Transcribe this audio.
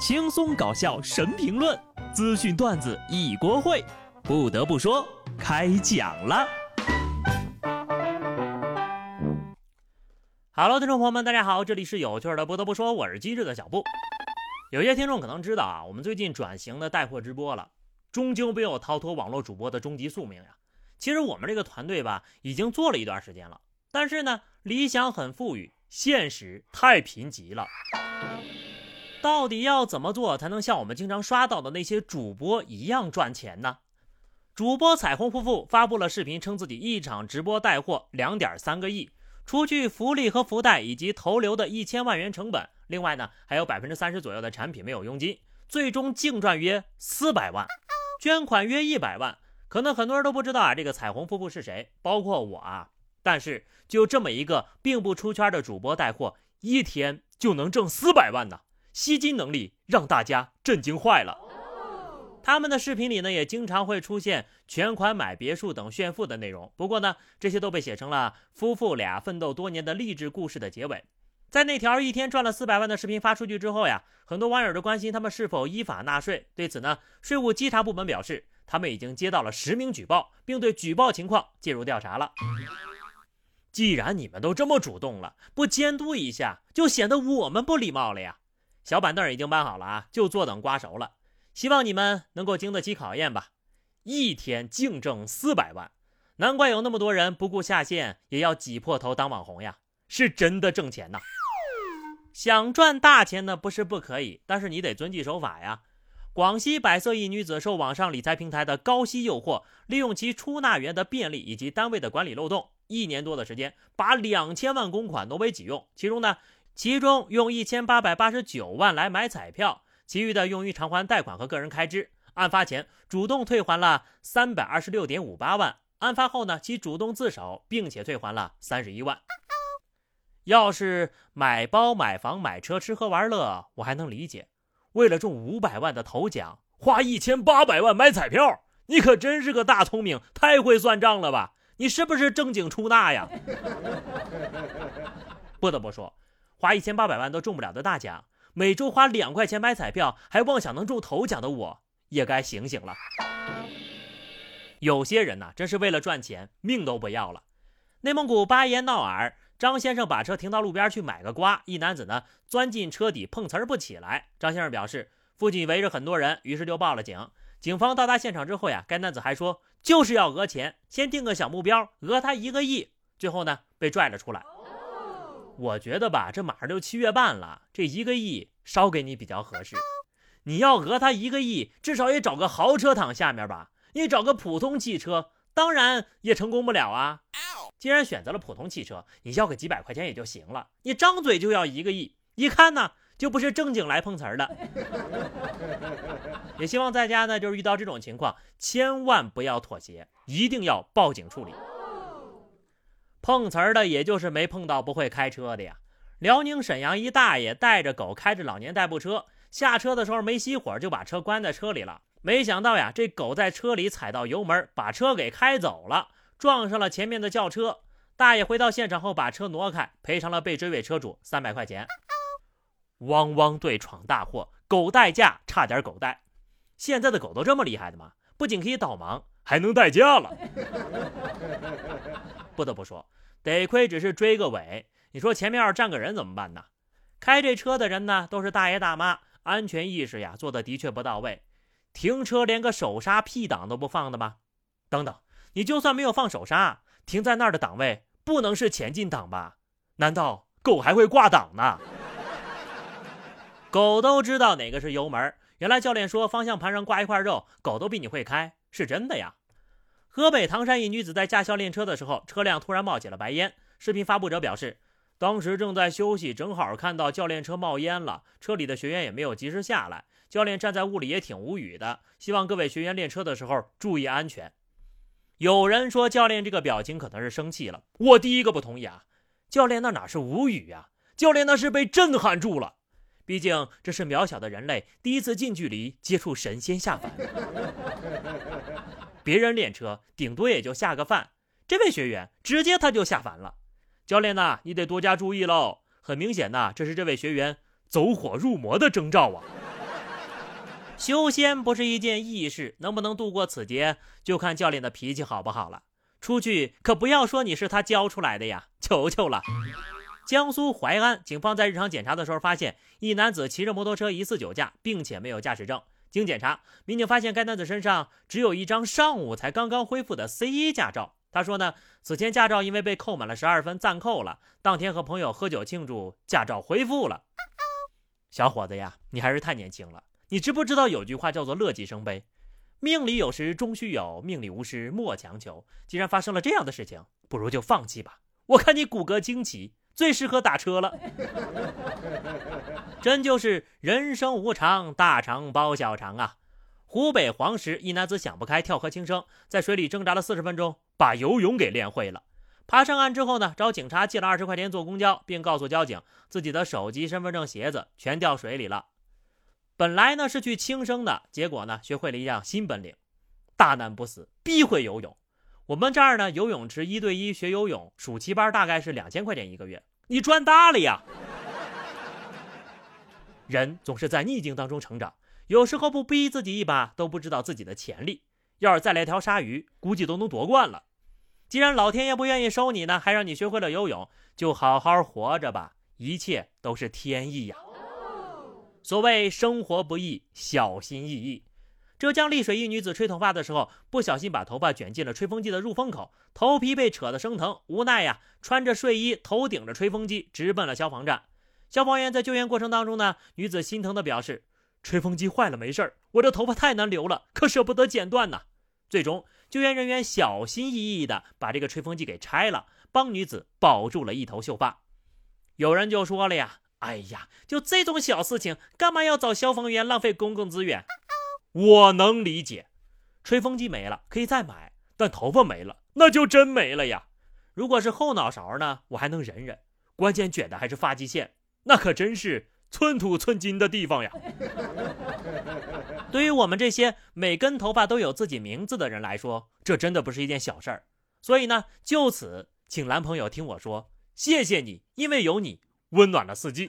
轻松搞笑神评论，资讯段子一锅烩。不得不说，开讲了。Hello，听众朋友们，大家好，这里是有趣的。不得不说，我是机智的小布。有些听众可能知道啊，我们最近转型的带货直播了，终究没有逃脱网络主播的终极宿命呀。其实我们这个团队吧，已经做了一段时间了，但是呢，理想很富裕，现实太贫瘠了。到底要怎么做才能像我们经常刷到的那些主播一样赚钱呢？主播彩虹夫妇发布了视频，称自己一场直播带货两点三个亿，除去福利和福袋以及投流的一千万元成本，另外呢还有百分之三十左右的产品没有佣金，最终净赚约四百万，捐款约一百万。可能很多人都不知道啊，这个彩虹夫妇是谁，包括我啊。但是就这么一个并不出圈的主播带货，一天就能挣四百万呢？吸金能力让大家震惊坏了。他们的视频里呢，也经常会出现全款买别墅等炫富的内容。不过呢，这些都被写成了夫妇俩奋斗多年的励志故事的结尾。在那条一天赚了四百万的视频发出去之后呀，很多网友都关心他们是否依法纳税。对此呢，税务稽查部门表示，他们已经接到了实名举报，并对举报情况介入调查了。既然你们都这么主动了，不监督一下，就显得我们不礼貌了呀。小板凳已经搬好了啊，就坐等瓜熟了。希望你们能够经得起考验吧。一天净挣四百万，难怪有那么多人不顾下线也要挤破头当网红呀，是真的挣钱呐。想赚大钱呢，不是不可以，但是你得遵纪守法呀。广西百色一女子受网上理财平台的高息诱惑，利用其出纳员的便利以及单位的管理漏洞，一年多的时间把两千万公款挪为己用，其中呢。其中用一千八百八十九万来买彩票，其余的用于偿还贷款和个人开支。案发前主动退还了三百二十六点五八万，案发后呢，其主动自首，并且退还了三十一万。要是买包、买房、买车、吃喝玩乐，我还能理解。为了中五百万的头奖，花一千八百万买彩票，你可真是个大聪明，太会算账了吧？你是不是正经出纳呀？不得不说。花一千八百万都中不了的大奖，每周花两块钱买彩票，还妄想能中头奖的我，也该醒醒了。有些人呢，真是为了赚钱，命都不要了。内蒙古巴彦淖尔，张先生把车停到路边去买个瓜，一男子呢钻进车底碰瓷儿不起来。张先生表示，附近围着很多人，于是就报了警。警方到达现场之后呀，该男子还说就是要讹钱，先定个小目标，讹他一个亿。最后呢，被拽了出来。我觉得吧，这马上就七月半了，这一个亿烧给你比较合适。你要讹他一个亿，至少也找个豪车躺下面吧。你找个普通汽车，当然也成功不了啊。既然选择了普通汽车，你要个几百块钱也就行了。你张嘴就要一个亿，一看呢就不是正经来碰瓷儿的。也希望大家呢，就是遇到这种情况，千万不要妥协，一定要报警处理。碰瓷儿的，也就是没碰到不会开车的呀。辽宁沈阳一大爷带着狗开着老年代步车，下车的时候没熄火，就把车关在车里了。没想到呀，这狗在车里踩到油门，把车给开走了，撞上了前面的轿车。大爷回到现场后，把车挪开，赔偿了被追尾车主三百块钱。汪汪队闯大祸，狗代驾差点狗带。现在的狗都这么厉害的吗？不仅可以导盲，还能代驾了。不得不说，得亏只是追个尾。你说前面要站个人怎么办呢？开这车的人呢，都是大爷大妈，安全意识呀做的的确不到位。停车连个手刹 P 档都不放的吗？等等，你就算没有放手刹，停在那儿的档位不能是前进档吧？难道狗还会挂档呢？狗都知道哪个是油门。原来教练说方向盘上挂一块肉，狗都比你会开，是真的呀。河北唐山一女子在驾校练车的时候，车辆突然冒起了白烟。视频发布者表示，当时正在休息，正好看到教练车冒烟了，车里的学员也没有及时下来。教练站在屋里也挺无语的，希望各位学员练车的时候注意安全。有人说教练这个表情可能是生气了，我第一个不同意啊！教练那哪是无语呀？教练那是被震撼住了，毕竟这是渺小的人类第一次近距离接触神仙下凡。别人练车顶多也就下个饭，这位学员直接他就下凡了。教练呐，你得多加注意喽。很明显呐，这是这位学员走火入魔的征兆啊。修仙不是一件易事，能不能度过此劫，就看教练的脾气好不好了。出去可不要说你是他教出来的呀，求求了。江苏淮安警方在日常检查的时候，发现一男子骑着摩托车疑似酒驾，并且没有驾驶证。经检查，民警发现该男子身上只有一张上午才刚刚恢复的 C 一驾照。他说呢，此前驾照因为被扣满了十二分，暂扣了。当天和朋友喝酒庆祝，驾照恢复了。小伙子呀，你还是太年轻了。你知不知道有句话叫做“乐极生悲”，命里有时终须有，命里无时莫强求。既然发生了这样的事情，不如就放弃吧。我看你骨骼惊奇。最适合打车了，真就是人生无常，大肠包小肠啊！湖北黄石一男子想不开跳河轻生，在水里挣扎了四十分钟，把游泳给练会了。爬上岸之后呢，找警察借了二十块钱坐公交，并告诉交警自己的手机、身份证、鞋子全掉水里了。本来呢是去轻生的，结果呢学会了一样新本领：大难不死，必会游泳。我们这儿呢，游泳池一对一学游泳，暑期班大概是两千块钱一个月，你赚大了呀！人总是在逆境当中成长，有时候不逼自己一把，都不知道自己的潜力。要是再来条鲨鱼，估计都能夺冠了。既然老天爷不愿意收你呢，还让你学会了游泳，就好好活着吧，一切都是天意呀。所谓生活不易，小心翼翼。浙江丽水一女子吹头发的时候，不小心把头发卷进了吹风机的入风口，头皮被扯得生疼，无奈呀，穿着睡衣，头顶着吹风机，直奔了消防站。消防员在救援过程当中呢，女子心疼的表示：“吹风机坏了没事儿，我这头发太难留了，可舍不得剪断呐。”最终，救援人员小心翼翼的把这个吹风机给拆了，帮女子保住了一头秀发。有人就说了呀：“哎呀，就这种小事情，干嘛要找消防员浪费公共资源？”我能理解，吹风机没了可以再买，但头发没了那就真没了呀。如果是后脑勺呢，我还能忍忍，关键卷的还是发际线，那可真是寸土寸金的地方呀。对于我们这些每根头发都有自己名字的人来说，这真的不是一件小事儿。所以呢，就此请男朋友听我说，谢谢你，因为有你温暖了四季。